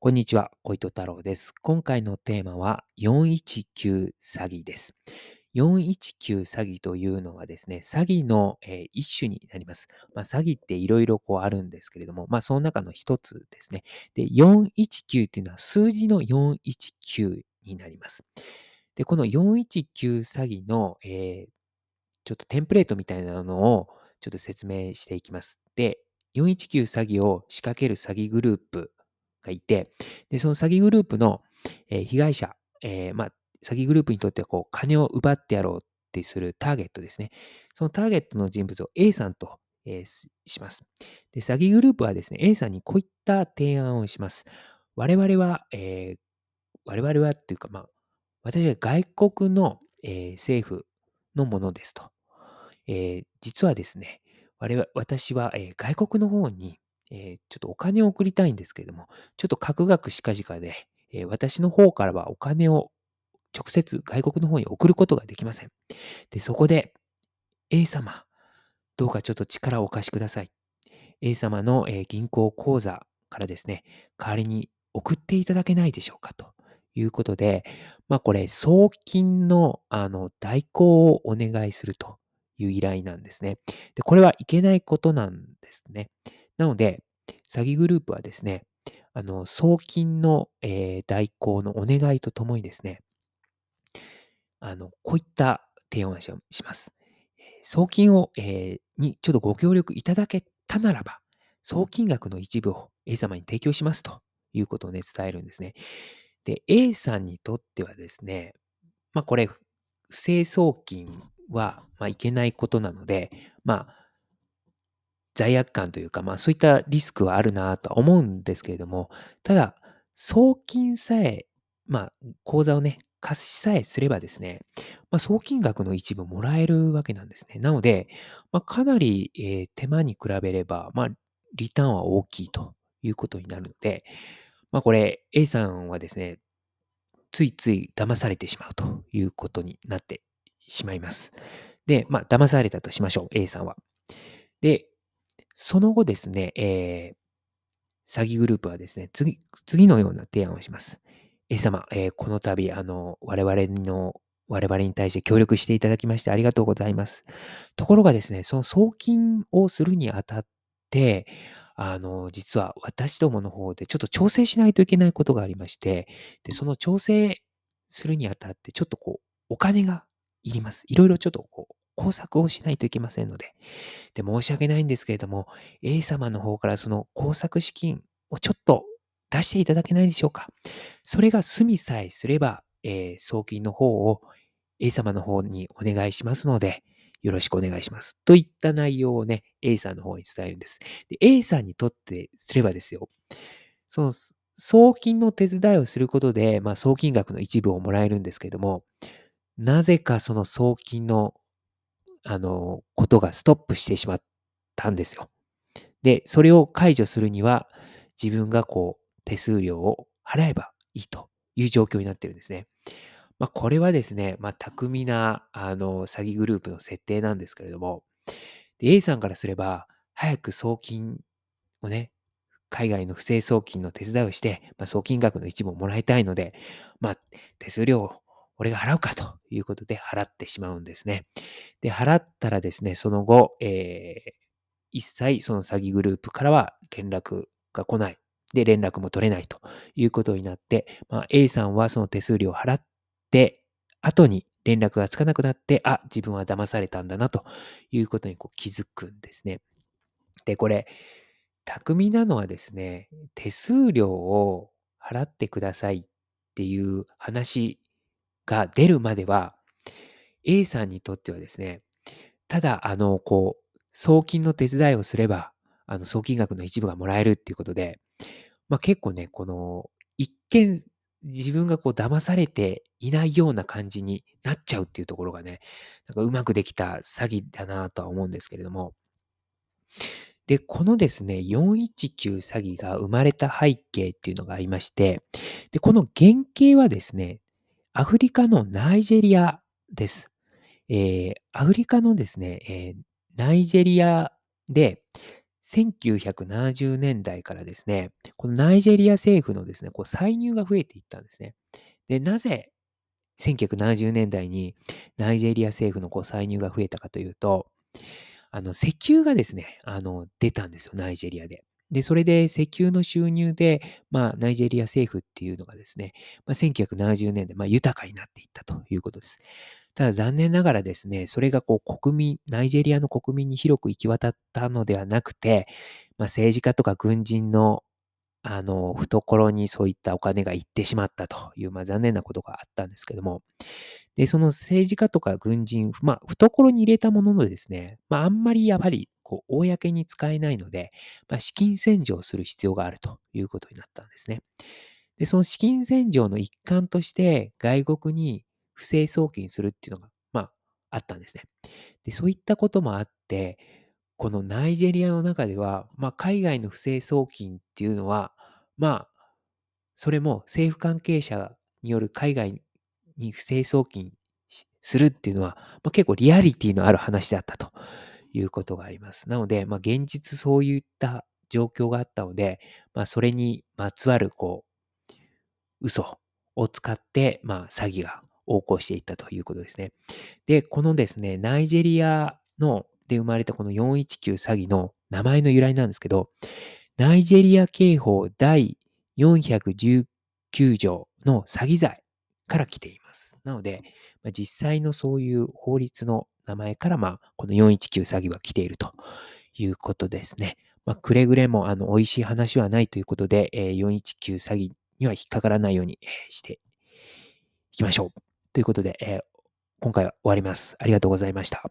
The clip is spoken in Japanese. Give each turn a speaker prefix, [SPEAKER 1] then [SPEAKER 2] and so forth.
[SPEAKER 1] こんにちは、小糸太郎です。今回のテーマは419詐欺です。419詐欺というのはですね、詐欺の、えー一種になります。まあ、詐欺っていろいろこうあるんですけれども、まあ、その中の一つですね。で、419っていうのは数字の419になります。で、この419詐欺の、えーちょっとテンプレートみたいなのをちょっと説明していきます。で、419詐欺を仕掛ける詐欺グループがいて、で、その詐欺グループの、えー被害者、えーまあ、詐欺グループにとってはこう金を奪ってやろうってするターゲットですね。そのターゲットの人物を A さんと、えーします。で、詐欺グループはですね、A さんにこういった提案をします。我々は、えー我々はっていうか、まあ、私は外国の、えー政府のものですと。えー実はですね、我々私は、えー外国の方に、えーちょっとお金を送りたいんですけれども、ちょっと各学しかじかで、えー私の方からはお金を直接外国の方に送ることができません。で、そこで、A 様、どうかちょっと力をお貸しください。A 様の、えー銀行口座からですね、代わりに送っていただけないでしょうかということで、まあこれ、送金のあの代行をお願いするという依頼なんですね。で、これはいけないことなんですね。なので、詐欺グループはですね、あの、送金の、えー代行のお願いとともにですね、あの、こういった提案をします。送金を、えーにちょっとご協力いただけたならば、送金額の一部を A 様に提供しますということをね、伝えるんですね。で、A さんにとってはですね、まあこれ、不正送金は、まあ、いけないことなので、まあ、罪悪感というか、まあそういったリスクはあるなとは思うんですけれども、ただ、送金さえ、まあ、口座をね、貸しさえすればですね、まあ、送金額の一部もらえるわけなんですね。なので、まあ、かなり、えー手間に比べれば、まあ、リターンは大きいということになるので、まあ、これ、A さんはですね、ついつい騙されてしまうということになってしまいます。で、まあ、騙されたとしましょう、A さんは。で、その後ですね、えー詐欺グループはですね、次、次のような提案をします。A 様、えーこの度、あの、我々の、我々に対して協力していただきましてありがとうございます。ところがですね、その送金をするにあたって、あの、実は私どもの方でちょっと調整しないといけないことがありまして、で、その調整するにあたって、ちょっとこう、お金がいります。いろいろちょっとこう、工作をしないといけませんので。で、申し訳ないんですけれども、A 様の方からその工作資金をちょっと出していただけないでしょうか。それが済みさえすれば、えー送金の方を A 様の方にお願いしますので、よろしくお願いします。といった内容をね、A さんの方に伝えるんです。で A さんにとってすればですよ、その送金の手伝いをすることで、まあ、送金額の一部をもらえるんですけども、なぜかその送金の、あの、ことがストップしてしまったんですよ。で、それを解除するには、自分がこう、手数料を払えばいいという状況になってるんですね。まあ、これはですね、まあ、巧みな、あの、詐欺グループの設定なんですけれども、A さんからすれば、早く送金をね、海外の不正送金の手伝いをして、まあ、送金額の一部をもらいたいので、まあ、手数料を俺が払うかということで払ってしまうんですね。で、払ったらですね、その後、えー一切その詐欺グループからは連絡が来ない。で、連絡も取れないということになって、まあ、A さんはその手数料を払って、後に連絡がつかなくなって、あ、自分は騙されたんだなということにこう気づくんですね。で、これ、巧みなのはですね、手数料を払ってくださいっていう話が出るまでは、A さんにとってはですね、ただ、あの、こう、送金の手伝いをすれば、あの、送金額の一部がもらえるっていうことで、まあ結構ね、この、一見、自分がこう騙されていないような感じになっちゃうっていうところがね、なんかうまくできた詐欺だなとは思うんですけれども、で、このですね、419詐欺が生まれた背景っていうのがありまして、で、この原型はですね、アフリカのナイジェリアです。えーアフリカのですね、えーナイジェリアで1970年代からですね、このナイジェリア政府のですね、こう歳入が増えていったんですね。で、なぜ1970年代にナイジェリア政府のこう歳入が増えたかというと、あの、石油がですね、あの、出たんですよ、ナイジェリアで。で、それで石油の収入で、まあ、ナイジェリア政府っていうのがですね、まあ、1970年で、まあ、豊かになっていったということです。ただ残念ながらですね、それがこう国民、ナイジェリアの国民に広く行き渡ったのではなくて、まあ、政治家とか軍人のあの、懐にそういったお金が行ってしまったという、まあ、残念なことがあったんですけども、で、その政治家とか軍人、まあ、懐に入れたもののですね、まあ、あんまりやはり、こう、公に使えないので、まあ、資金洗浄する必要があるということになったんですね。で、その資金洗浄の一環として、外国に不正送金するっていうのが、まあ、あったんですね。で、そういったこともあって、このナイジェリアの中では、まあ、海外の不正送金っていうのは、まあ、それも政府関係者による海外に不正送金するっていうのは、まあ、結構リアリティのある話だったということがあります。なので、まあ、現実そういった状況があったので、まあ、それにまつわる、こう、嘘を使って、まあ、詐欺が横行していったということですね。で、このですね、ナイジェリアので生まれたこの419詐欺の名前の由来なんですけど、ナイジェリア刑法第419条の詐欺罪から来ています。なので、まあ、実際のそういう法律の名前から、まあ、この419詐欺は来ているということですね。まあ、くれぐれも、あの、美味しい話はないということで、えー、419詐欺には引っかからないようにしていきましょう。ということで、えー、今回は終わります。ありがとうございました。